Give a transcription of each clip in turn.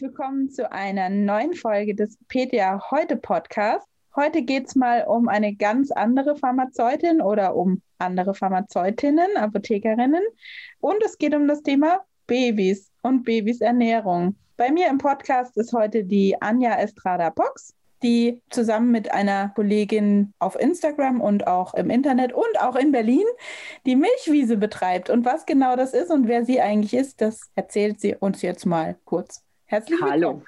Herzlich willkommen zu einer neuen Folge des PTA Heute Podcast. Heute geht es mal um eine ganz andere Pharmazeutin oder um andere Pharmazeutinnen, Apothekerinnen. Und es geht um das Thema Babys und Babys Ernährung. Bei mir im Podcast ist heute die Anja Estrada Box die zusammen mit einer Kollegin auf Instagram und auch im Internet und auch in Berlin die Milchwiese betreibt. Und was genau das ist und wer sie eigentlich ist, das erzählt sie uns jetzt mal kurz. Herzlich willkommen. Hallo.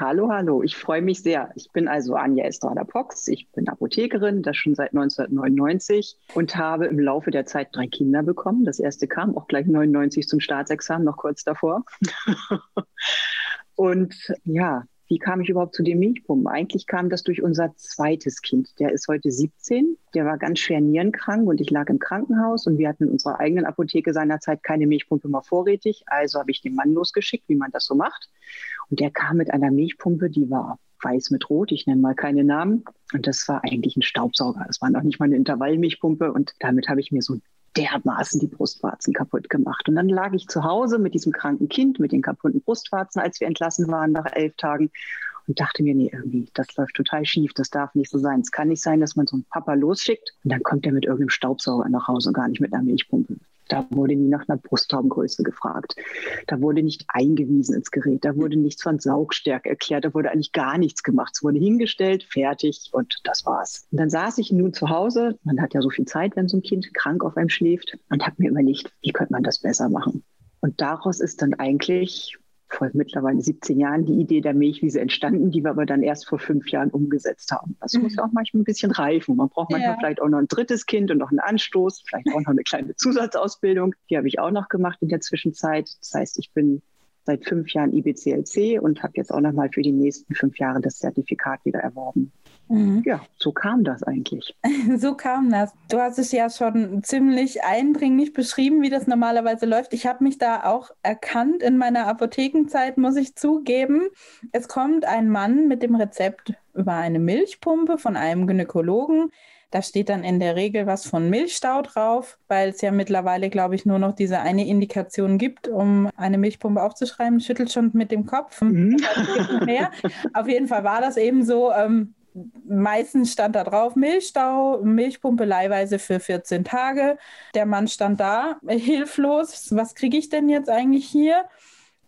Hallo, hallo. Ich freue mich sehr. Ich bin also Anja Estrada Pox. Ich bin Apothekerin, das schon seit 1999 und habe im Laufe der Zeit drei Kinder bekommen. Das erste kam auch gleich 99 zum Staatsexamen, noch kurz davor. und ja, wie kam ich überhaupt zu den Milchpumpen? Eigentlich kam das durch unser zweites Kind. Der ist heute 17. Der war ganz schwer nierenkrank und ich lag im Krankenhaus und wir hatten in unserer eigenen Apotheke seinerzeit keine Milchpumpe mehr vorrätig. Also habe ich den Mann losgeschickt, wie man das so macht. Und der kam mit einer Milchpumpe, die war weiß mit rot, ich nenne mal keine Namen. Und das war eigentlich ein Staubsauger. Es war noch nicht mal eine Intervallmilchpumpe. Und damit habe ich mir so dermaßen die Brustwarzen kaputt gemacht. Und dann lag ich zu Hause mit diesem kranken Kind, mit den kaputten Brustwarzen, als wir entlassen waren nach elf Tagen und dachte mir, nee, irgendwie, das läuft total schief, das darf nicht so sein. Es kann nicht sein, dass man so einen Papa losschickt und dann kommt er mit irgendeinem Staubsauger nach Hause und gar nicht mit einer Milchpumpe. Da wurde nie nach einer Brusttaubengröße gefragt. Da wurde nicht eingewiesen ins Gerät. Da wurde nichts von Saugstärke erklärt. Da wurde eigentlich gar nichts gemacht. Es wurde hingestellt, fertig und das war's. Und dann saß ich nun zu Hause. Man hat ja so viel Zeit, wenn so ein Kind krank auf einem schläft und habe mir überlegt, wie könnte man das besser machen? Und daraus ist dann eigentlich vor mittlerweile 17 Jahren die Idee der Milchwiese entstanden, die wir aber dann erst vor fünf Jahren umgesetzt haben. Das mhm. muss ja auch manchmal ein bisschen reifen. Man braucht manchmal ja. vielleicht auch noch ein drittes Kind und noch einen Anstoß, vielleicht auch noch eine kleine Zusatzausbildung. Die habe ich auch noch gemacht in der Zwischenzeit. Das heißt, ich bin seit fünf Jahren IBCLC und habe jetzt auch noch mal für die nächsten fünf Jahre das Zertifikat wieder erworben. Mhm. Ja, so kam das eigentlich. so kam das. Du hast es ja schon ziemlich eindringlich beschrieben, wie das normalerweise läuft. Ich habe mich da auch erkannt in meiner Apothekenzeit, muss ich zugeben. Es kommt ein Mann mit dem Rezept über eine Milchpumpe von einem Gynäkologen. Da steht dann in der Regel was von Milchstau drauf, weil es ja mittlerweile, glaube ich, nur noch diese eine Indikation gibt, um eine Milchpumpe aufzuschreiben. Schüttelt schon mit dem Kopf. Mhm. Auf jeden Fall war das eben so. Ähm, meistens stand da drauf Milchstau, Milchpumpe leihweise für 14 Tage. Der Mann stand da, hilflos. Was kriege ich denn jetzt eigentlich hier?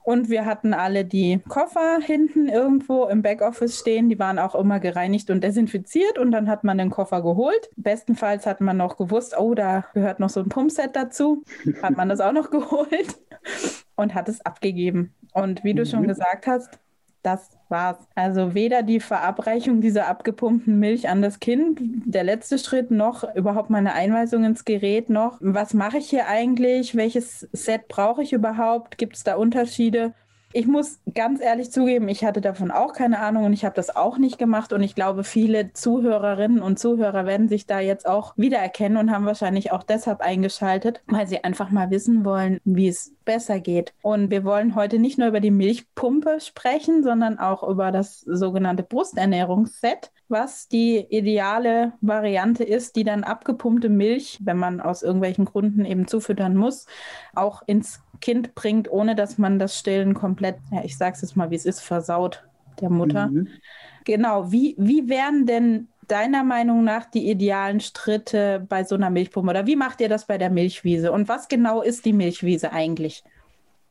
Und wir hatten alle die Koffer hinten irgendwo im Backoffice stehen. Die waren auch immer gereinigt und desinfiziert. Und dann hat man den Koffer geholt. Bestenfalls hat man noch gewusst, oh, da gehört noch so ein Pumpset dazu. Hat man das auch noch geholt und hat es abgegeben. Und wie du schon mhm. gesagt hast, das war's. Also weder die Verabreichung dieser abgepumpten Milch an das Kind, der letzte Schritt, noch überhaupt meine Einweisung ins Gerät, noch was mache ich hier eigentlich, welches Set brauche ich überhaupt, gibt es da Unterschiede? Ich muss ganz ehrlich zugeben, ich hatte davon auch keine Ahnung und ich habe das auch nicht gemacht. Und ich glaube, viele Zuhörerinnen und Zuhörer werden sich da jetzt auch wiedererkennen und haben wahrscheinlich auch deshalb eingeschaltet, weil sie einfach mal wissen wollen, wie es besser geht. Und wir wollen heute nicht nur über die Milchpumpe sprechen, sondern auch über das sogenannte Brusternährungsset, was die ideale Variante ist, die dann abgepumpte Milch, wenn man aus irgendwelchen Gründen eben zufüttern muss, auch ins Kind bringt, ohne dass man das Stillen komplett, ja, ich sag's jetzt mal, wie es ist, versaut der Mutter. Mhm. Genau, wie, wie wären denn deiner Meinung nach die idealen Schritte bei so einer Milchpumpe? Oder wie macht ihr das bei der Milchwiese? Und was genau ist die Milchwiese eigentlich?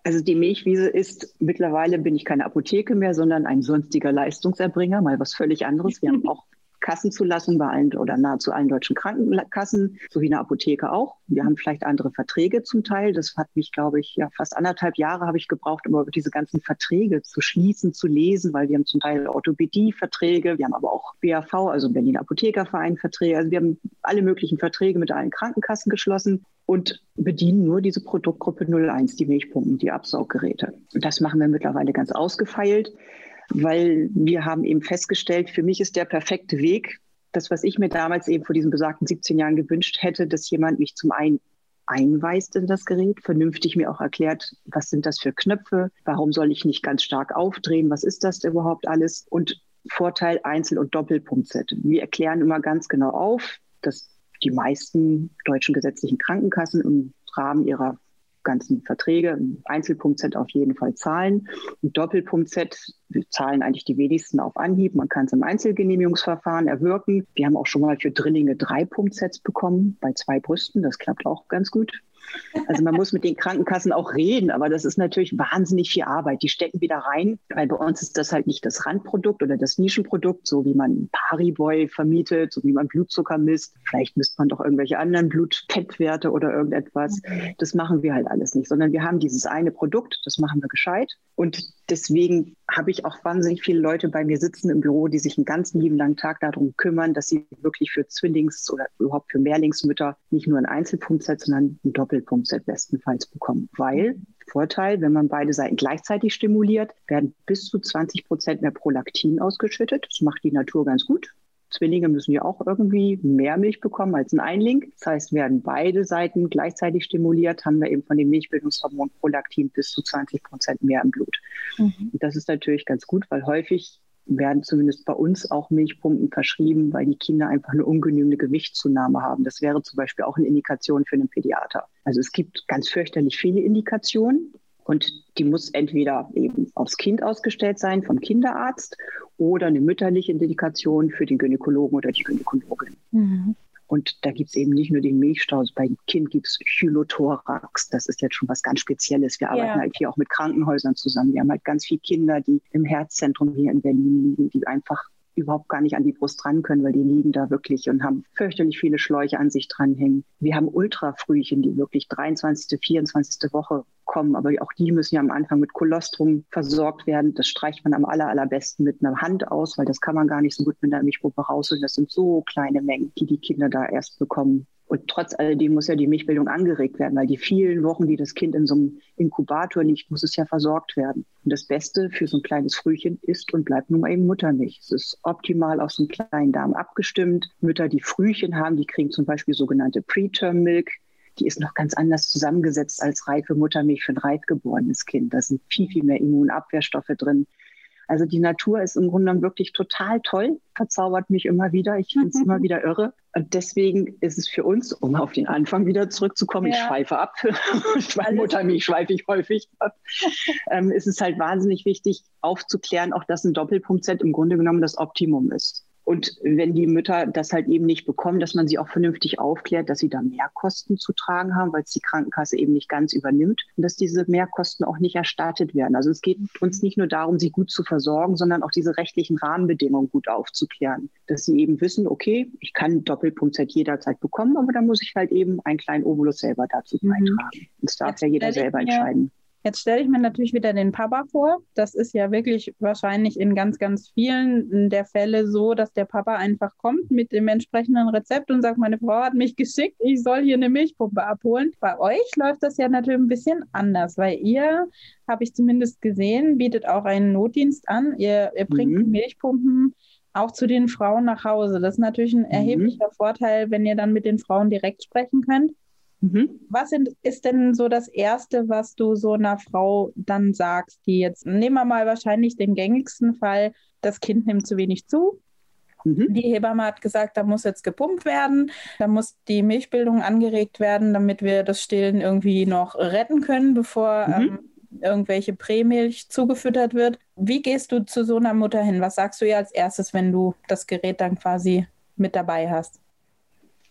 Also die Milchwiese ist mittlerweile bin ich keine Apotheke mehr, sondern ein sonstiger Leistungserbringer, mal was völlig anderes. Wir haben auch Kassenzulassung bei allen oder nahezu allen deutschen Krankenkassen, sowie in der Apotheke auch. Wir haben vielleicht andere Verträge zum Teil. Das hat mich, glaube ich, ja fast anderthalb Jahre habe ich gebraucht, um über diese ganzen Verträge zu schließen, zu lesen, weil wir haben zum Teil Orthopädie-Verträge, wir haben aber auch BAV, also Berlin Apothekerverein Verträge. Also wir haben alle möglichen Verträge mit allen Krankenkassen geschlossen und bedienen nur diese Produktgruppe 01, die Milchpumpen, die Absauggeräte. Und das machen wir mittlerweile ganz ausgefeilt weil wir haben eben festgestellt, für mich ist der perfekte Weg, das, was ich mir damals eben vor diesen besagten 17 Jahren gewünscht hätte, dass jemand mich zum einen einweist in das Gerät, vernünftig mir auch erklärt, was sind das für Knöpfe, warum soll ich nicht ganz stark aufdrehen, was ist das überhaupt alles und Vorteil Einzel- und Doppelpunktset. Wir erklären immer ganz genau auf, dass die meisten deutschen gesetzlichen Krankenkassen im Rahmen ihrer ganzen Verträge im Einzelpunkt-Set auf jeden Fall zahlen. Ein Doppelpunkt-Set zahlen eigentlich die wenigsten auf Anhieb. Man kann es im Einzelgenehmigungsverfahren erwirken. Wir haben auch schon mal für Drillinge drei Punktsets bekommen bei zwei Brüsten. Das klappt auch ganz gut. Also man muss mit den Krankenkassen auch reden, aber das ist natürlich wahnsinnig viel Arbeit. Die stecken wieder rein, weil bei uns ist das halt nicht das Randprodukt oder das Nischenprodukt, so wie man Pariboy vermietet, so wie man Blutzucker misst. Vielleicht misst man doch irgendwelche anderen Blutfettwerte oder irgendetwas. Das machen wir halt alles nicht, sondern wir haben dieses eine Produkt, das machen wir gescheit. Und deswegen habe ich auch wahnsinnig viele Leute bei mir sitzen im Büro, die sich einen ganzen lieben langen Tag darum kümmern, dass sie wirklich für Zwillings- oder überhaupt für Mehrlingsmütter nicht nur einen Einzelpunktset, sondern einen Doppelpunktset bestenfalls bekommen. Weil Vorteil, wenn man beide Seiten gleichzeitig stimuliert, werden bis zu 20 Prozent mehr Prolaktin ausgeschüttet. Das macht die Natur ganz gut. Zwillinge müssen ja auch irgendwie mehr Milch bekommen als ein Einling. Das heißt, werden beide Seiten gleichzeitig stimuliert, haben wir eben von dem Milchbildungshormon Prolaktin bis zu 20 Prozent mehr im Blut. Mhm. Das ist natürlich ganz gut, weil häufig werden zumindest bei uns auch Milchpumpen verschrieben, weil die Kinder einfach eine ungenügende Gewichtszunahme haben. Das wäre zum Beispiel auch eine Indikation für einen Pädiater. Also es gibt ganz fürchterlich viele Indikationen. Und die muss entweder eben aufs Kind ausgestellt sein vom Kinderarzt oder eine mütterliche Indikation für den Gynäkologen oder die Gynäkologin. Mhm. Und da gibt es eben nicht nur den Milchstau, beim Kind gibt es Hylothorax. Das ist jetzt schon was ganz Spezielles. Wir arbeiten ja. halt hier auch mit Krankenhäusern zusammen. Wir haben halt ganz viele Kinder, die im Herzzentrum hier in Berlin liegen, die einfach überhaupt gar nicht an die Brust ran können, weil die liegen da wirklich und haben fürchterlich viele Schläuche an sich dranhängen. Wir haben Ultrafrühchen, die wirklich 23., 24. Woche kommen, aber auch die müssen ja am Anfang mit Kolostrum versorgt werden. Das streicht man am aller, allerbesten mit einer Hand aus, weil das kann man gar nicht so gut mit einer Milchpumpe rausholen. Das sind so kleine Mengen, die die Kinder da erst bekommen. Und trotz alledem muss ja die Milchbildung angeregt werden, weil die vielen Wochen, die das Kind in so einem Inkubator liegt, muss es ja versorgt werden. Und das Beste für so ein kleines Frühchen ist und bleibt nun mal eben Muttermilch. Es ist optimal so einen kleinen Darm abgestimmt. Mütter, die Frühchen haben, die kriegen zum Beispiel sogenannte Preterm Milk. Die ist noch ganz anders zusammengesetzt als reife Muttermilch für ein reif geborenes Kind. Da sind viel, viel mehr Immunabwehrstoffe drin. Also die Natur ist im Grunde genommen wirklich total toll, verzaubert mich immer wieder. Ich finde es immer wieder irre. Und deswegen ist es für uns, um auf den Anfang wieder zurückzukommen, ja. ich schweife ab, bei Muttermilch schweife ich häufig ab, ähm, ist es halt wahnsinnig wichtig aufzuklären, auch dass ein Doppelpunkt-Set im Grunde genommen das Optimum ist. Und wenn die Mütter das halt eben nicht bekommen, dass man sie auch vernünftig aufklärt, dass sie da Mehrkosten zu tragen haben, weil es die Krankenkasse eben nicht ganz übernimmt und dass diese Mehrkosten auch nicht erstattet werden. Also es geht uns nicht nur darum, sie gut zu versorgen, sondern auch diese rechtlichen Rahmenbedingungen gut aufzuklären, dass sie eben wissen, okay, ich kann Doppelpunkt Z jederzeit bekommen, aber da muss ich halt eben einen kleinen Obolus selber dazu mhm. beitragen. Das darf Jetzt ja jeder selber entscheiden. Jetzt stelle ich mir natürlich wieder den Papa vor. Das ist ja wirklich wahrscheinlich in ganz, ganz vielen der Fälle so, dass der Papa einfach kommt mit dem entsprechenden Rezept und sagt, meine Frau hat mich geschickt, ich soll hier eine Milchpumpe abholen. Bei euch läuft das ja natürlich ein bisschen anders, weil ihr, habe ich zumindest gesehen, bietet auch einen Notdienst an. Ihr, ihr bringt mhm. Milchpumpen auch zu den Frauen nach Hause. Das ist natürlich ein mhm. erheblicher Vorteil, wenn ihr dann mit den Frauen direkt sprechen könnt. Mhm. Was sind, ist denn so das Erste, was du so einer Frau dann sagst, die jetzt, nehmen wir mal wahrscheinlich den gängigsten Fall, das Kind nimmt zu wenig zu. Mhm. Die Hebamme hat gesagt, da muss jetzt gepumpt werden, da muss die Milchbildung angeregt werden, damit wir das Stillen irgendwie noch retten können, bevor mhm. ähm, irgendwelche Prämilch zugefüttert wird. Wie gehst du zu so einer Mutter hin? Was sagst du ihr als erstes, wenn du das Gerät dann quasi mit dabei hast?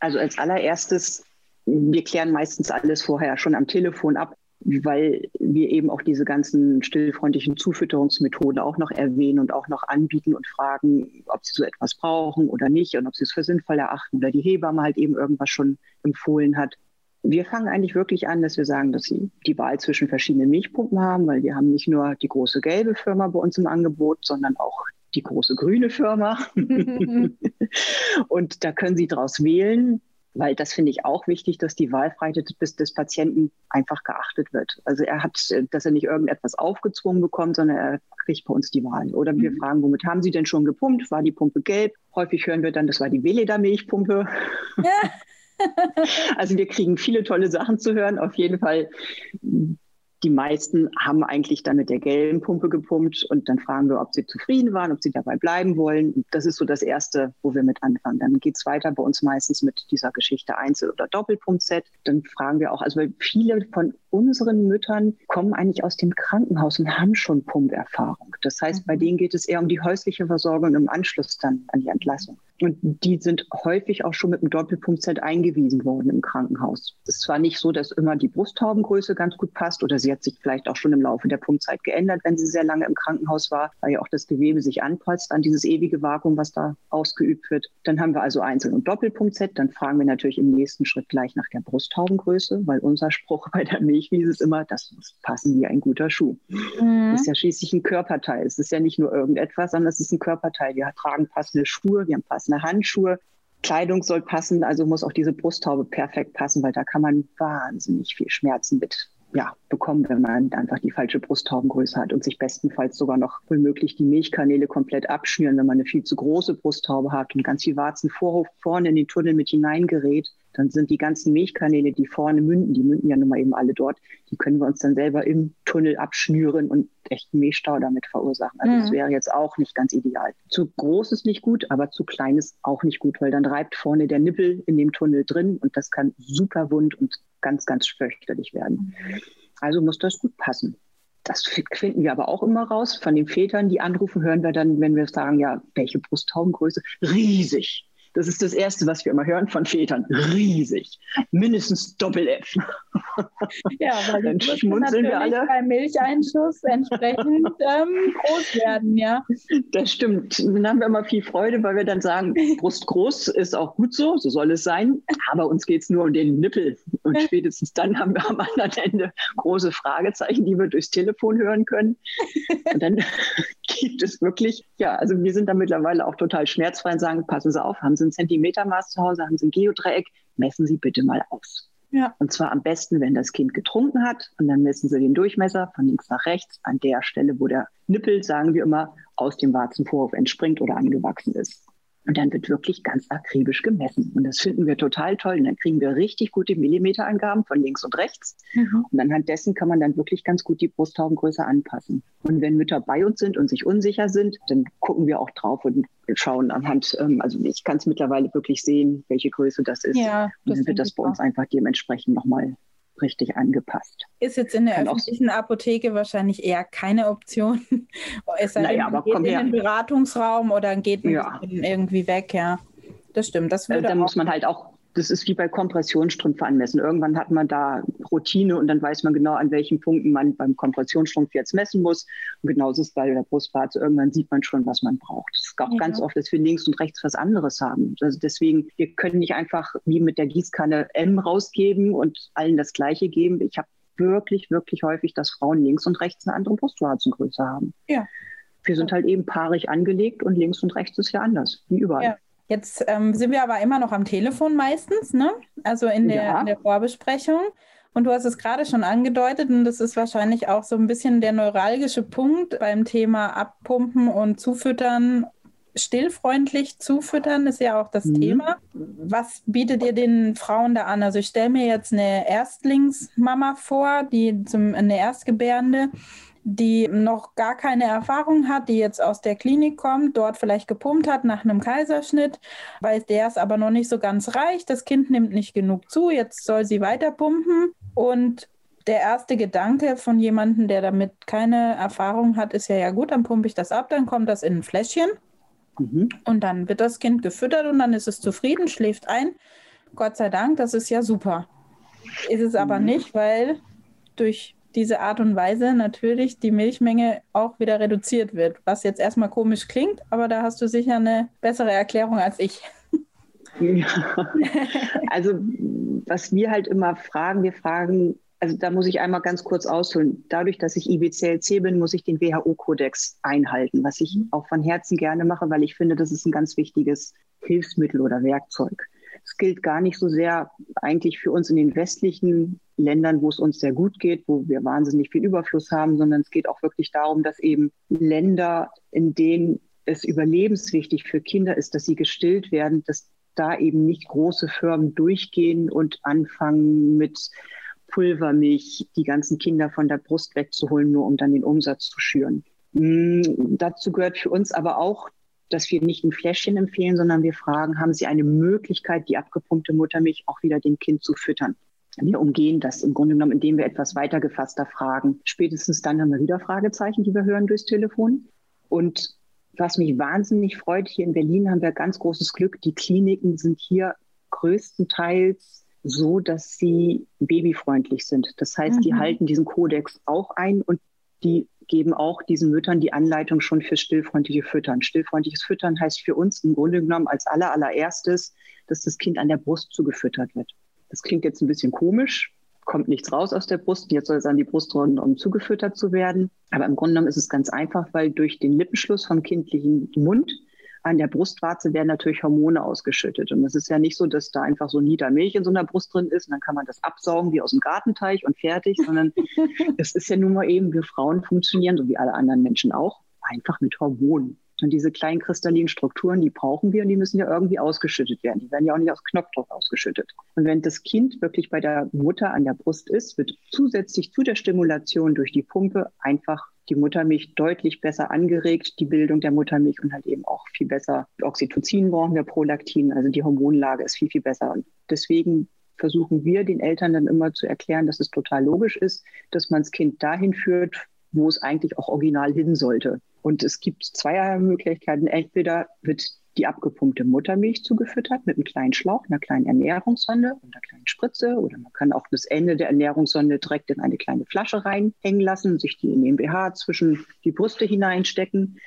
Also als allererstes wir klären meistens alles vorher schon am Telefon ab, weil wir eben auch diese ganzen stillfreundlichen Zufütterungsmethoden auch noch erwähnen und auch noch anbieten und fragen, ob sie so etwas brauchen oder nicht und ob sie es für sinnvoll erachten oder die Hebamme halt eben irgendwas schon empfohlen hat. Wir fangen eigentlich wirklich an, dass wir sagen, dass sie die Wahl zwischen verschiedenen Milchpumpen haben, weil wir haben nicht nur die große gelbe Firma bei uns im Angebot, sondern auch die große grüne Firma. und da können Sie daraus wählen weil das finde ich auch wichtig, dass die Wahlfreiheit des, des, Patienten einfach geachtet wird. Also er hat, dass er nicht irgendetwas aufgezwungen bekommt, sondern er kriegt bei uns die Wahl. Oder wir mhm. fragen, womit haben Sie denn schon gepumpt? War die Pumpe gelb? Häufig hören wir dann, das war die Veleda-Milchpumpe. Ja. also wir kriegen viele tolle Sachen zu hören. Auf jeden Fall die meisten haben eigentlich dann mit der gelben Pumpe gepumpt und dann fragen wir, ob sie zufrieden waren, ob sie dabei bleiben wollen. Das ist so das Erste, wo wir mit anfangen. Dann geht es weiter bei uns meistens mit dieser Geschichte Einzel- oder Doppelpump-Set. Dann fragen wir auch, also viele von unseren Müttern kommen eigentlich aus dem Krankenhaus und haben schon Pumperfahrung. Das heißt, bei mhm. denen geht es eher um die häusliche Versorgung im Anschluss dann an die Entlassung. Und die sind häufig auch schon mit einem Doppelpunktset eingewiesen worden im Krankenhaus. Es ist zwar nicht so, dass immer die Brusthaubengröße ganz gut passt oder sie hat sich vielleicht auch schon im Laufe der Pumpzeit geändert, wenn sie sehr lange im Krankenhaus war, weil ja auch das Gewebe sich anpasst an dieses ewige Vakuum, was da ausgeübt wird. Dann haben wir also Einzel- und Doppelpunktset. Dann fragen wir natürlich im nächsten Schritt gleich nach der Brusthaubengröße, weil unser Spruch bei der Milchwiese ist immer, das muss passen wie ein guter Schuh. Mhm. Das ist ja schließlich ein Körperteil. Es ist ja nicht nur irgendetwas, sondern es ist ein Körperteil. Wir tragen passende Schuhe, wir haben passende passende Handschuhe. Kleidung soll passen, also muss auch diese Brusthaube perfekt passen, weil da kann man wahnsinnig viel Schmerzen mit ja, bekommen, wenn man einfach die falsche Brusthaubengröße hat und sich bestenfalls sogar noch womöglich die Milchkanäle komplett abschnüren, wenn man eine viel zu große Brusthaube hat und ganz viel Warzenvorhof vorne in den Tunnel mit hineingerät dann sind die ganzen Milchkanäle, die vorne münden, die münden ja nun mal eben alle dort, die können wir uns dann selber im Tunnel abschnüren und echten Milchstau damit verursachen. Also mhm. das wäre jetzt auch nicht ganz ideal. Zu groß ist nicht gut, aber zu klein ist auch nicht gut, weil dann reibt vorne der Nippel in dem Tunnel drin und das kann super wund und ganz, ganz fürchterlich werden. Also muss das gut passen. Das finden wir aber auch immer raus. Von den Vätern, die anrufen, hören wir dann, wenn wir sagen, ja, welche Brusthaubengröße? Riesig. Das ist das Erste, was wir immer hören von Vätern. Riesig. Mindestens Doppel-F. Ja, weil dann schmunzeln wir alle. beim Milcheinschuss entsprechend ähm, groß werden, ja. Das stimmt. Dann haben wir immer viel Freude, weil wir dann sagen, Brust groß ist auch gut so, so soll es sein. Aber uns geht es nur um den Nippel. Und spätestens dann haben wir am anderen Ende große Fragezeichen, die wir durchs Telefon hören können. Und dann gibt es wirklich, ja, also wir sind da mittlerweile auch total schmerzfrei und sagen, passen Sie auf, haben Sie ein Zentimetermaß zu Hause, haben Sie ein Geodreieck, messen Sie bitte mal aus. Ja. Und zwar am besten, wenn das Kind getrunken hat. Und dann messen Sie den Durchmesser von links nach rechts an der Stelle, wo der Nippel, sagen wir immer, aus dem Warzenvorhof entspringt oder angewachsen ist. Und dann wird wirklich ganz akribisch gemessen. Und das finden wir total toll. Und dann kriegen wir richtig gute Millimeterangaben von links und rechts. Mhm. Und anhand dessen kann man dann wirklich ganz gut die Brusthaubengröße anpassen. Und wenn Mütter bei uns sind und sich unsicher sind, dann gucken wir auch drauf und schauen anhand, ähm, also ich kann es mittlerweile wirklich sehen, welche Größe das ist. Ja, das und dann wird das bei uns einfach dementsprechend nochmal richtig angepasst. Ist jetzt in der Kann öffentlichen Apotheke wahrscheinlich eher keine Option. es sei naja, denn, geht in den Beratungsraum oder geht ja. irgendwie weg, ja. Das stimmt. Das würde dann muss man halt auch das ist wie bei Kompressionsstrümpfe anmessen. Irgendwann hat man da Routine und dann weiß man genau, an welchen Punkten man beim Kompressionsstrumpf jetzt messen muss. Und genauso ist es bei der Brustwarze. Irgendwann sieht man schon, was man braucht. Es ist auch ja. ganz oft, dass wir links und rechts was anderes haben. Also deswegen, wir können nicht einfach wie mit der Gießkanne M rausgeben und allen das Gleiche geben. Ich habe wirklich, wirklich häufig, dass Frauen links und rechts eine andere Brustwarzengröße haben. Ja. Wir sind halt eben paarig angelegt und links und rechts ist ja anders, wie überall. Ja. Jetzt ähm, sind wir aber immer noch am Telefon meistens, ne? Also in der, ja. in der Vorbesprechung. Und du hast es gerade schon angedeutet, und das ist wahrscheinlich auch so ein bisschen der neuralgische Punkt beim Thema Abpumpen und Zufüttern. Stillfreundlich zufüttern ist ja auch das mhm. Thema. Was bietet ihr den Frauen da an? Also ich stelle mir jetzt eine Erstlingsmama vor, die zum, eine Erstgebärende, die noch gar keine Erfahrung hat, die jetzt aus der Klinik kommt, dort vielleicht gepumpt hat nach einem Kaiserschnitt, weil der es aber noch nicht so ganz reicht. Das Kind nimmt nicht genug zu, jetzt soll sie weiter pumpen. Und der erste Gedanke von jemandem, der damit keine Erfahrung hat, ist ja, ja gut, dann pumpe ich das ab, dann kommt das in ein Fläschchen. Mhm. Und dann wird das Kind gefüttert und dann ist es zufrieden, schläft ein. Gott sei Dank, das ist ja super. Ist es aber mhm. nicht, weil durch diese Art und Weise natürlich die Milchmenge auch wieder reduziert wird. Was jetzt erstmal komisch klingt, aber da hast du sicher eine bessere Erklärung als ich. Ja. Also was wir halt immer fragen, wir fragen, also da muss ich einmal ganz kurz ausholen. Dadurch, dass ich IBCLC bin, muss ich den WHO-Kodex einhalten, was ich auch von Herzen gerne mache, weil ich finde, das ist ein ganz wichtiges Hilfsmittel oder Werkzeug. Gilt gar nicht so sehr eigentlich für uns in den westlichen Ländern, wo es uns sehr gut geht, wo wir wahnsinnig viel Überfluss haben, sondern es geht auch wirklich darum, dass eben Länder, in denen es überlebenswichtig für Kinder ist, dass sie gestillt werden, dass da eben nicht große Firmen durchgehen und anfangen mit Pulvermilch die ganzen Kinder von der Brust wegzuholen, nur um dann den Umsatz zu schüren. Mm, dazu gehört für uns aber auch dass wir nicht ein Fläschchen empfehlen, sondern wir fragen, haben Sie eine Möglichkeit, die abgepumpte Muttermilch auch wieder dem Kind zu füttern? wir umgehen das im Grunde genommen, indem wir etwas weiter gefasster fragen. Spätestens dann haben wir wieder Fragezeichen, die wir hören durchs Telefon. Und was mich wahnsinnig freut, hier in Berlin haben wir ganz großes Glück. Die Kliniken sind hier größtenteils so, dass sie babyfreundlich sind. Das heißt, mhm. die halten diesen Kodex auch ein und die geben auch diesen Müttern die Anleitung schon für stillfreundliche Füttern. Stillfreundliches Füttern heißt für uns im Grunde genommen als aller, allererstes, dass das Kind an der Brust zugefüttert wird. Das klingt jetzt ein bisschen komisch, kommt nichts raus aus der Brust, jetzt soll es an die Brust runter, um zugefüttert zu werden. Aber im Grunde genommen ist es ganz einfach, weil durch den Lippenschluss vom kindlichen Mund an der Brustwarze werden natürlich Hormone ausgeschüttet. Und es ist ja nicht so, dass da einfach so ein Liter Milch in so einer Brust drin ist und dann kann man das absaugen wie aus dem Gartenteich und fertig, sondern es ist ja nun mal eben, wir Frauen funktionieren, so wie alle anderen Menschen auch, einfach mit Hormonen. Und diese kleinen kristallinen Strukturen, die brauchen wir und die müssen ja irgendwie ausgeschüttet werden. Die werden ja auch nicht aus Knopfdruck ausgeschüttet. Und wenn das Kind wirklich bei der Mutter an der Brust ist, wird zusätzlich zu der Stimulation durch die Pumpe einfach die Muttermilch deutlich besser angeregt, die Bildung der Muttermilch und halt eben auch viel besser. Oxytocin brauchen wir, Prolaktin, also die Hormonlage ist viel, viel besser. Und deswegen versuchen wir den Eltern dann immer zu erklären, dass es total logisch ist, dass man das Kind dahin führt, wo es eigentlich auch original hin sollte. Und es gibt zwei Möglichkeiten. Entweder wird die abgepumpte Muttermilch zugefüttert mit einem kleinen Schlauch, einer kleinen Ernährungssonde und einer kleinen Spritze. Oder man kann auch das Ende der Ernährungssonde direkt in eine kleine Flasche reinhängen lassen, sich die in den BH zwischen die Brüste hineinstecken.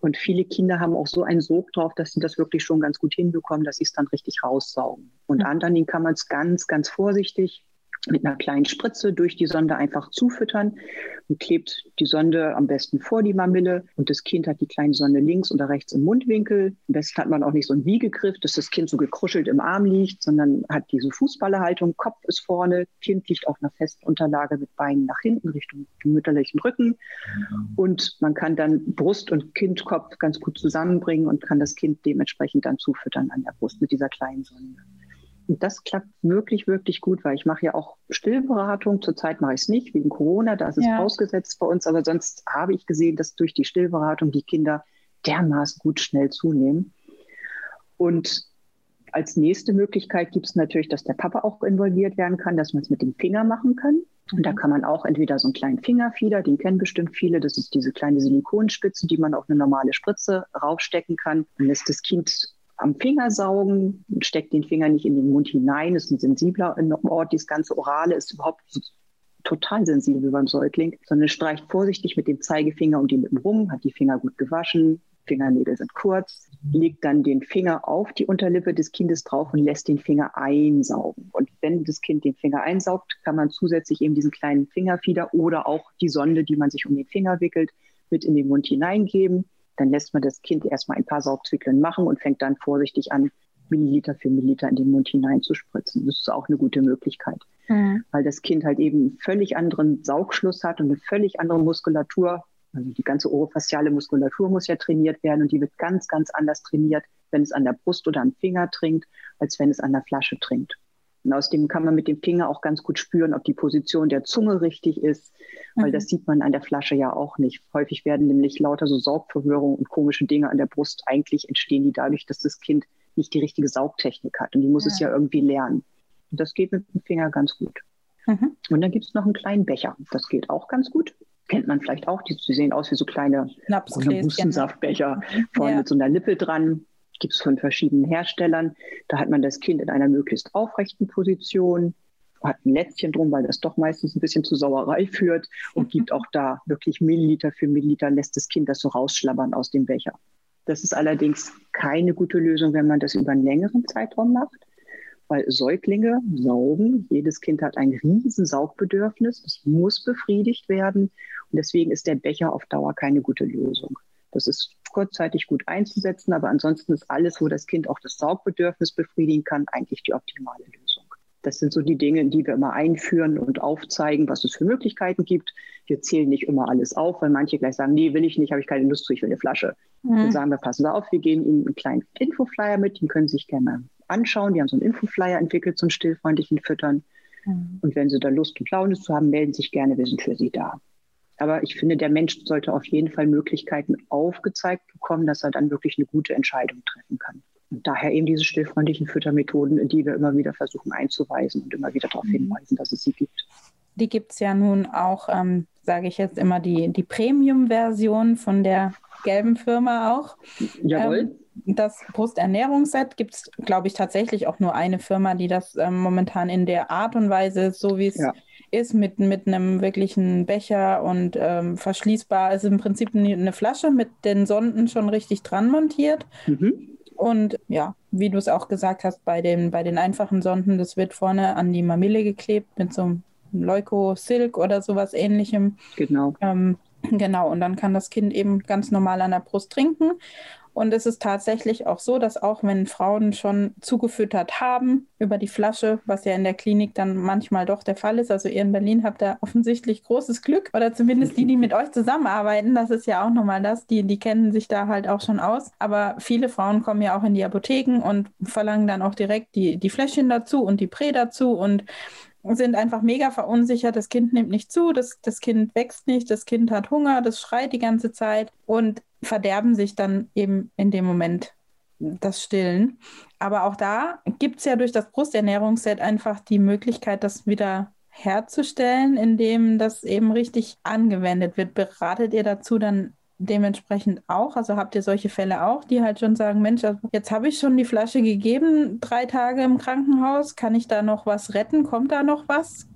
Und viele Kinder haben auch so einen Sog drauf, dass sie das wirklich schon ganz gut hinbekommen, dass sie es dann richtig raussaugen. Und mhm. anderen kann man es ganz, ganz vorsichtig mit einer kleinen Spritze durch die Sonde einfach zufüttern und klebt die Sonde am besten vor die Mamille und das Kind hat die kleine Sonde links oder rechts im Mundwinkel. Am besten hat man auch nicht so einen Wiegegriff, dass das Kind so gekruschelt im Arm liegt, sondern hat diese Fußballerhaltung, Kopf ist vorne, Kind liegt auf einer festen Unterlage mit Beinen nach hinten Richtung den mütterlichen Rücken und man kann dann Brust und Kindkopf ganz gut zusammenbringen und kann das Kind dementsprechend dann zufüttern an der Brust mit dieser kleinen Sonde. Und das klappt wirklich, wirklich gut, weil ich mache ja auch Stillberatung. Zurzeit mache ich es nicht, wegen Corona, da ist es ja. ausgesetzt bei uns. Aber sonst habe ich gesehen, dass durch die Stillberatung die Kinder dermaßen gut schnell zunehmen. Und als nächste Möglichkeit gibt es natürlich, dass der Papa auch involviert werden kann, dass man es mit dem Finger machen kann. Und da mhm. kann man auch entweder so einen kleinen Fingerfieder, den kennen bestimmt viele, das ist diese kleine Silikonspitze, die man auf eine normale Spritze raufstecken kann. Dann lässt das Kind am Finger saugen, steckt den Finger nicht in den Mund hinein, ist ein sensibler Ort. Das ganze Orale ist überhaupt total sensibel beim Säugling, sondern streicht vorsichtig mit dem Zeigefinger um die Lippen rum, hat die Finger gut gewaschen, Fingernägel sind kurz, legt dann den Finger auf die Unterlippe des Kindes drauf und lässt den Finger einsaugen. Und wenn das Kind den Finger einsaugt, kann man zusätzlich eben diesen kleinen Fingerfieder oder auch die Sonde, die man sich um den Finger wickelt, mit in den Mund hineingeben dann lässt man das Kind erstmal ein paar Saugzyklen machen und fängt dann vorsichtig an, Milliliter für Milliliter in den Mund hineinzuspritzen. Das ist auch eine gute Möglichkeit, mhm. weil das Kind halt eben einen völlig anderen Saugschluss hat und eine völlig andere Muskulatur. Also die ganze orofasziale Muskulatur muss ja trainiert werden und die wird ganz, ganz anders trainiert, wenn es an der Brust oder am Finger trinkt, als wenn es an der Flasche trinkt. Und außerdem kann man mit dem Finger auch ganz gut spüren, ob die Position der Zunge richtig ist, weil mhm. das sieht man an der Flasche ja auch nicht. Häufig werden nämlich lauter so Saugverwirrungen und komische Dinge an der Brust. Eigentlich entstehen die dadurch, dass das Kind nicht die richtige Saugtechnik hat und die muss ja. es ja irgendwie lernen. Und das geht mit dem Finger ganz gut. Mhm. Und dann gibt es noch einen kleinen Becher. Das geht auch ganz gut. Kennt man vielleicht auch. Die, die sehen aus wie so kleine Hustensaftbecher, vorne ja. mit so einer Lippe dran gibt es von verschiedenen Herstellern. Da hat man das Kind in einer möglichst aufrechten Position, hat ein Lätzchen drum, weil das doch meistens ein bisschen zu Sauerei führt und gibt auch da wirklich Milliliter für Milliliter, lässt das Kind das so rausschlabbern aus dem Becher. Das ist allerdings keine gute Lösung, wenn man das über einen längeren Zeitraum macht, weil Säuglinge saugen. Jedes Kind hat ein riesen Saugbedürfnis. Das muss befriedigt werden. Und deswegen ist der Becher auf Dauer keine gute Lösung. Das ist kurzzeitig gut einzusetzen, aber ansonsten ist alles, wo das Kind auch das Saugbedürfnis befriedigen kann, eigentlich die optimale Lösung. Das sind so die Dinge, die wir immer einführen und aufzeigen, was es für Möglichkeiten gibt. Wir zählen nicht immer alles auf, weil manche gleich sagen, nee, will ich nicht, habe ich keine Lust zu, ich will eine Flasche. Mhm. Dann sagen wir, passen Sie auf, wir geben Ihnen einen kleinen Infoflyer mit, den können Sie sich gerne anschauen. Die haben so einen Infoflyer entwickelt zum stillfreundlichen Füttern. Mhm. Und wenn Sie da Lust und Laune zu haben, melden Sie sich gerne, wir sind für Sie da. Aber ich finde, der Mensch sollte auf jeden Fall Möglichkeiten aufgezeigt bekommen, dass er dann wirklich eine gute Entscheidung treffen kann. Und daher eben diese stillfreundlichen Füttermethoden, die wir immer wieder versuchen einzuweisen und immer wieder darauf mhm. hinweisen, dass es sie gibt. Die gibt es ja nun auch, ähm, sage ich jetzt immer, die, die Premium-Version von der gelben Firma auch. Jawohl. Ähm, das Brusternährungsset gibt es, glaube ich, tatsächlich auch nur eine Firma, die das ähm, momentan in der Art und Weise, so wie es ja. Ist, mit, mit einem wirklichen Becher und ähm, verschließbar, ist im Prinzip eine Flasche mit den Sonden schon richtig dran montiert. Mhm. Und ja, wie du es auch gesagt hast, bei den, bei den einfachen Sonden, das wird vorne an die Mamille geklebt mit so einem Leuko-Silk oder sowas ähnlichem. Genau. Ähm, genau, und dann kann das Kind eben ganz normal an der Brust trinken. Und es ist tatsächlich auch so, dass auch wenn Frauen schon zugefüttert haben über die Flasche, was ja in der Klinik dann manchmal doch der Fall ist, also ihr in Berlin habt da offensichtlich großes Glück oder zumindest die, die mit euch zusammenarbeiten, das ist ja auch nochmal das, die, die kennen sich da halt auch schon aus. Aber viele Frauen kommen ja auch in die Apotheken und verlangen dann auch direkt die, die Fläschchen dazu und die Prä dazu und sind einfach mega verunsichert. Das Kind nimmt nicht zu, das, das Kind wächst nicht, das Kind hat Hunger, das schreit die ganze Zeit und verderben sich dann eben in dem Moment das Stillen. Aber auch da gibt es ja durch das Brusternährungsset einfach die Möglichkeit, das wieder herzustellen, indem das eben richtig angewendet wird. Beratet ihr dazu dann dementsprechend auch? Also habt ihr solche Fälle auch, die halt schon sagen, Mensch, also jetzt habe ich schon die Flasche gegeben, drei Tage im Krankenhaus, kann ich da noch was retten? Kommt da noch was?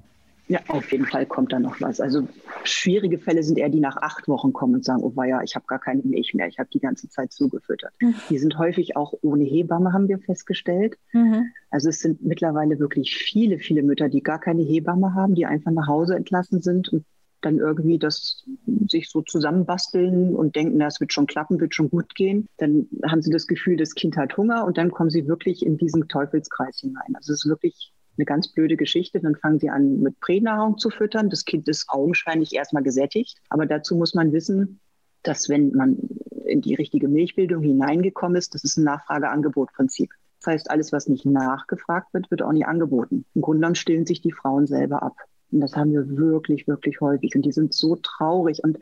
Ja, auf jeden Fall kommt da noch was. Also schwierige Fälle sind eher die nach acht Wochen kommen und sagen, oh ja, ich habe gar keine Milch mehr, ich habe die ganze Zeit zugefüttert. Mhm. Die sind häufig auch ohne Hebamme, haben wir festgestellt. Mhm. Also es sind mittlerweile wirklich viele, viele Mütter, die gar keine Hebamme haben, die einfach nach Hause entlassen sind und dann irgendwie das sich so zusammenbasteln und denken, das wird schon klappen, wird schon gut gehen. Dann haben sie das Gefühl, das Kind hat Hunger und dann kommen sie wirklich in diesen Teufelskreis hinein. Also es ist wirklich eine ganz blöde Geschichte. Dann fangen sie an, mit Pränahrung zu füttern. Das Kind ist augenscheinlich erstmal gesättigt. Aber dazu muss man wissen, dass wenn man in die richtige Milchbildung hineingekommen ist, das ist ein Nachfrage-Angebot-Prinzip. Das heißt, alles, was nicht nachgefragt wird, wird auch nie angeboten. Im Grunde genommen stillen sich die Frauen selber ab. Und das haben wir wirklich, wirklich häufig. Und die sind so traurig und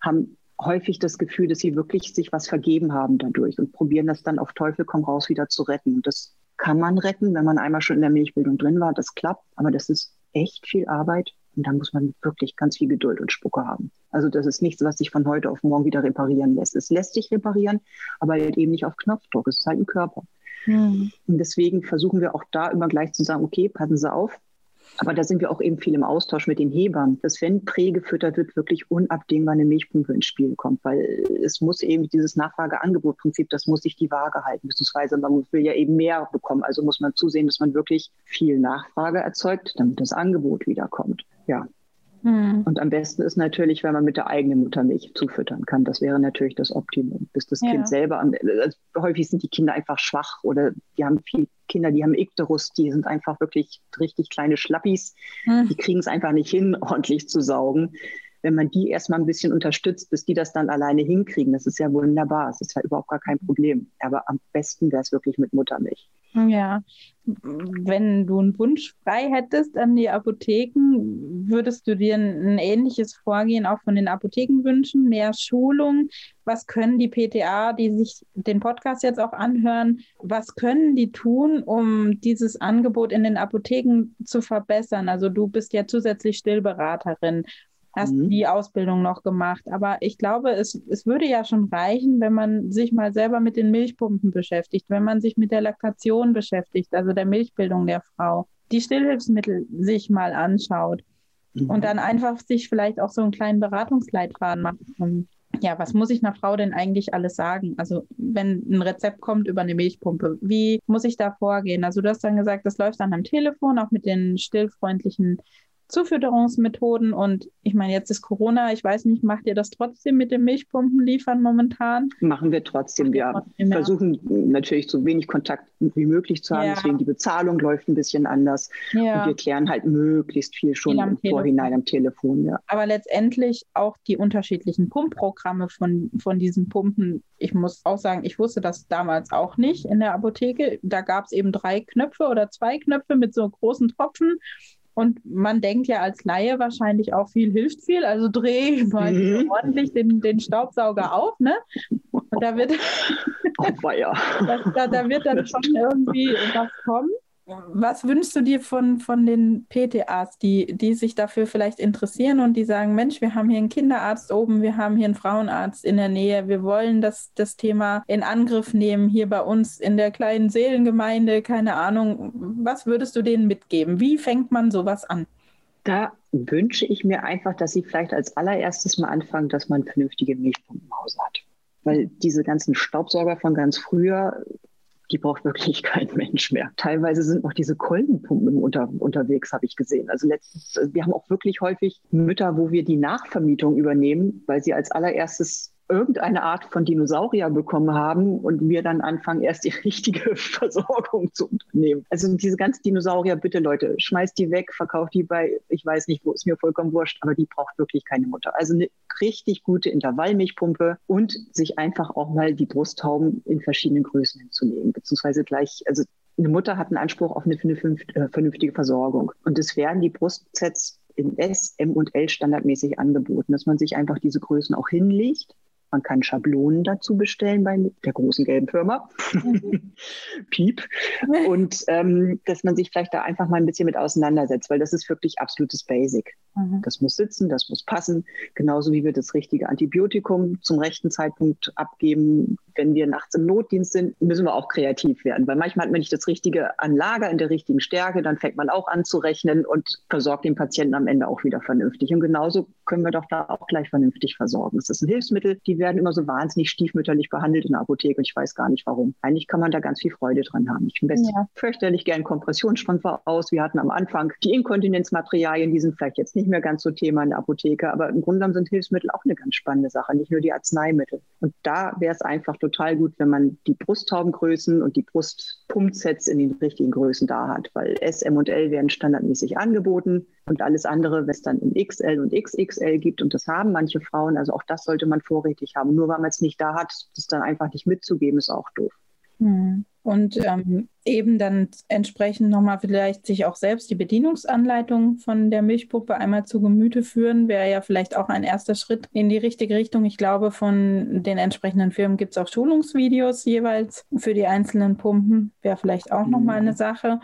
haben häufig das Gefühl, dass sie wirklich sich was vergeben haben dadurch und probieren das dann auf Teufel komm raus wieder zu retten. Und das kann man retten, wenn man einmal schon in der Milchbildung drin war. Das klappt, aber das ist echt viel Arbeit. Und da muss man wirklich ganz viel Geduld und Spucke haben. Also das ist nichts, was sich von heute auf morgen wieder reparieren lässt. Es lässt sich reparieren, aber halt eben nicht auf Knopfdruck. Es ist halt ein Körper. Mhm. Und deswegen versuchen wir auch da immer gleich zu sagen, okay, passen Sie auf, aber da sind wir auch eben viel im Austausch mit den Hebammen, dass wenn Prä gefüttert wird, wirklich unabdingbar eine Milchpumpe ins Spiel kommt, weil es muss eben dieses Nachfrage-Angebot-Prinzip, das muss sich die Waage halten, beziehungsweise man will ja eben mehr bekommen. Also muss man zusehen, dass man wirklich viel Nachfrage erzeugt, damit das Angebot wiederkommt. Ja, hm. Und am besten ist natürlich, wenn man mit der eigenen Muttermilch zufüttern kann. Das wäre natürlich das Optimum, bis das ja. Kind selber. An, also häufig sind die Kinder einfach schwach oder die haben viele Kinder, die haben Ikterus, die sind einfach wirklich richtig kleine Schlappis. Hm. Die kriegen es einfach nicht hin, ordentlich zu saugen. Wenn man die erstmal ein bisschen unterstützt, bis die das dann alleine hinkriegen, das ist ja wunderbar. Das ist ja überhaupt gar kein Problem. Aber am besten wäre es wirklich mit Muttermilch. Ja, wenn du einen Wunsch frei hättest an die Apotheken, würdest du dir ein, ähnliches Vorgehen auch von den Apotheken wünschen? Mehr Schulung? Was können die PTA, die sich den Podcast jetzt auch anhören, was können die tun, um dieses Angebot in den Apotheken zu verbessern? Also du bist ja zusätzlich Stillberaterin hast mhm. die Ausbildung noch gemacht. Aber ich glaube, es, es würde ja schon reichen, wenn man sich mal selber mit den Milchpumpen beschäftigt, wenn man sich mit der Laktation beschäftigt, also der Milchbildung der Frau, die Stillhilfsmittel sich mal anschaut mhm. und dann einfach sich vielleicht auch so einen kleinen Beratungsleitfaden macht. Ja, was muss ich einer Frau denn eigentlich alles sagen? Also, wenn ein Rezept kommt über eine Milchpumpe, wie muss ich da vorgehen? Also, du hast dann gesagt, das läuft dann am Telefon, auch mit den stillfreundlichen Zufütterungsmethoden und ich meine, jetzt ist Corona, ich weiß nicht, macht ihr das trotzdem mit den Milchpumpen liefern momentan? Machen wir trotzdem, wir trotzdem, versuchen natürlich so wenig Kontakt wie möglich zu haben, ja. deswegen die Bezahlung läuft ein bisschen anders ja. und wir klären halt möglichst viel schon viel im Vorhinein am Telefon. Ja. Aber letztendlich auch die unterschiedlichen Pumpprogramme von, von diesen Pumpen. Ich muss auch sagen, ich wusste das damals auch nicht in der Apotheke. Da gab es eben drei Knöpfe oder zwei Knöpfe mit so großen Tropfen und man denkt ja als Laie wahrscheinlich auch viel hilft viel. Also drehe ich mal mhm. ordentlich den, den Staubsauger auf, ne? Und da wird, oh, ja. da, da wird dann schon irgendwie was kommen. Was wünschst du dir von, von den PTAs, die, die sich dafür vielleicht interessieren und die sagen, Mensch, wir haben hier einen Kinderarzt oben, wir haben hier einen Frauenarzt in der Nähe, wir wollen das, das Thema in Angriff nehmen, hier bei uns in der kleinen Seelengemeinde, keine Ahnung. Was würdest du denen mitgeben? Wie fängt man sowas an? Da wünsche ich mir einfach, dass sie vielleicht als allererstes mal anfangen, dass man vernünftige Milchpumpen im Haus hat. Weil diese ganzen Staubsauger von ganz früher, die braucht wirklich kein Mensch mehr. Teilweise sind noch diese Kolbenpumpen unter, unterwegs, habe ich gesehen. Also letztens, wir haben auch wirklich häufig Mütter, wo wir die Nachvermietung übernehmen, weil sie als allererstes irgendeine Art von Dinosaurier bekommen haben und wir dann anfangen, erst die richtige Versorgung zu unternehmen. Also diese ganzen Dinosaurier, bitte Leute, schmeißt die weg, verkauft die bei, ich weiß nicht, wo ist mir vollkommen wurscht, aber die braucht wirklich keine Mutter. Also eine richtig gute Intervallmilchpumpe und sich einfach auch mal die Brusthauben in verschiedenen Größen hinzulegen, beziehungsweise gleich, also eine Mutter hat einen Anspruch auf eine, äh, vernünftige Versorgung. Und es werden die Brustsets in S, M und L standardmäßig angeboten, dass man sich einfach diese Größen auch hinlegt man kann Schablonen dazu bestellen bei der großen gelben Firma. Mhm. Piep. Und ähm, dass man sich vielleicht da einfach mal ein bisschen mit auseinandersetzt, weil das ist wirklich absolutes Basic. Mhm. Das muss sitzen, das muss passen. Genauso wie wir das richtige Antibiotikum zum rechten Zeitpunkt abgeben. Wenn wir nachts im Notdienst sind, müssen wir auch kreativ werden, weil manchmal hat man nicht das richtige an Lager in der richtigen Stärke, dann fängt man auch an zu rechnen und versorgt den Patienten am Ende auch wieder vernünftig. Und genauso können wir doch da auch gleich vernünftig versorgen. Es ist ein Hilfsmittel, die werden immer so wahnsinnig stiefmütterlich behandelt in der Apotheke und ich weiß gar nicht warum. Eigentlich kann man da ganz viel Freude dran haben. Ich messe ja. fürchterlich gern Kompressionsstrümpfe aus. Wir hatten am Anfang die Inkontinenzmaterialien, die sind vielleicht jetzt nicht mehr ganz so Thema in der Apotheke, aber im Grunde genommen sind Hilfsmittel auch eine ganz spannende Sache, nicht nur die Arzneimittel. Und da wäre es einfach total gut, wenn man die Brusttaubengrößen und die Brustpumpsets in den richtigen Größen da hat, weil S, M und L werden standardmäßig angeboten und alles andere, was dann in XL und XXL gibt und das haben manche Frauen, also auch das sollte man vorrätig haben. Nur weil man es nicht da hat, das dann einfach nicht mitzugeben, ist auch doof. Hm. Und ähm, eben dann entsprechend nochmal vielleicht sich auch selbst die Bedienungsanleitung von der Milchpuppe einmal zu Gemüte führen, wäre ja vielleicht auch ein erster Schritt in die richtige Richtung. Ich glaube, von den entsprechenden Firmen gibt es auch Schulungsvideos jeweils für die einzelnen Pumpen, wäre vielleicht auch mhm. nochmal eine Sache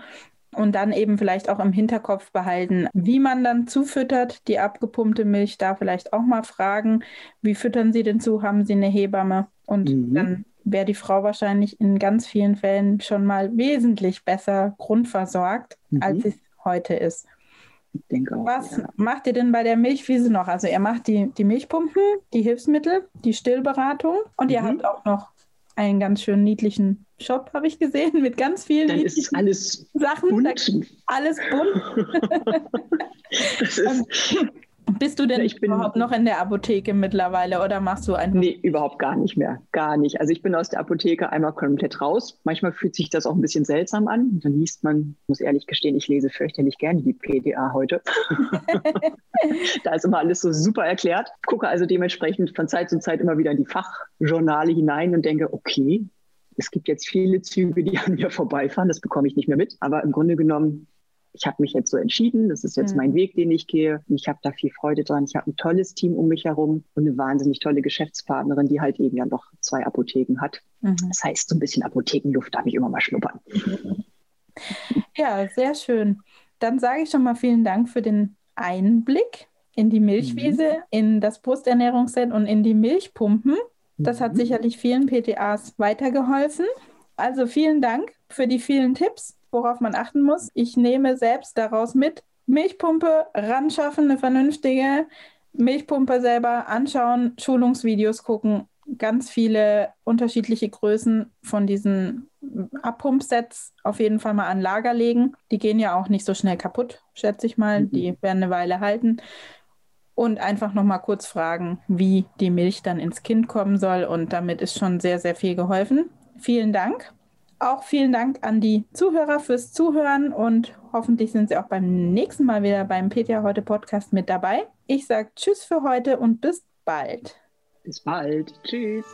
und dann eben vielleicht auch im Hinterkopf behalten, wie man dann zufüttert, die abgepumpte Milch, da vielleicht auch mal fragen, wie füttern Sie denn zu, haben Sie eine Hebamme? Und mhm. dann wäre die Frau wahrscheinlich in ganz vielen Fällen schon mal wesentlich besser grundversorgt, mhm. als es heute ist. Auch, Was ja. macht ihr denn bei der Milchwiese noch? Also ihr macht die, die Milchpumpen, die Hilfsmittel, die Stillberatung und mhm. ihr habt auch noch einen ganz schön niedlichen Shop, habe ich gesehen, mit ganz vielen Dann ist alles Sachen. Bunt. Alles bunt. bist du denn ich überhaupt noch in der Apotheke mittlerweile oder machst du einfach? Nee, überhaupt gar nicht mehr. Gar nicht. Also ich bin aus der Apotheke einmal komplett raus. Manchmal fühlt sich das auch ein bisschen seltsam an. Dann liest man, muss ehrlich gestehen, ich lese fürchterlich gerne die PDA heute. da ist immer alles so super erklärt. Gucke also dementsprechend von Zeit zu Zeit immer wieder in die Fachjournale hinein und denke, okay, es gibt jetzt viele Züge, die an mir vorbeifahren. Das bekomme ich nicht mehr mit. Aber im Grunde genommen ich habe mich jetzt so entschieden, das ist jetzt mhm. mein Weg, den ich gehe. Ich habe da viel Freude dran. Ich habe ein tolles Team um mich herum und eine wahnsinnig tolle Geschäftspartnerin, die halt eben ja noch zwei Apotheken hat. Mhm. Das heißt, so ein bisschen Apothekenluft darf ich immer mal schnuppern. Ja, sehr schön. Dann sage ich schon mal vielen Dank für den Einblick in die Milchwiese, mhm. in das Brusternährungsset und in die Milchpumpen. Das hat mhm. sicherlich vielen PTAs weitergeholfen. Also vielen Dank für die vielen Tipps worauf man achten muss. Ich nehme selbst daraus mit, Milchpumpe ranschaffen, eine vernünftige Milchpumpe selber anschauen, Schulungsvideos gucken, ganz viele unterschiedliche Größen von diesen Abpumpsets auf jeden Fall mal an Lager legen. Die gehen ja auch nicht so schnell kaputt, schätze ich mal. Mhm. Die werden eine Weile halten. Und einfach noch mal kurz fragen, wie die Milch dann ins Kind kommen soll. Und damit ist schon sehr, sehr viel geholfen. Vielen Dank. Auch vielen Dank an die Zuhörer fürs Zuhören und hoffentlich sind Sie auch beim nächsten Mal wieder beim Peter heute Podcast mit dabei. Ich sage Tschüss für heute und bis bald. Bis bald. Tschüss.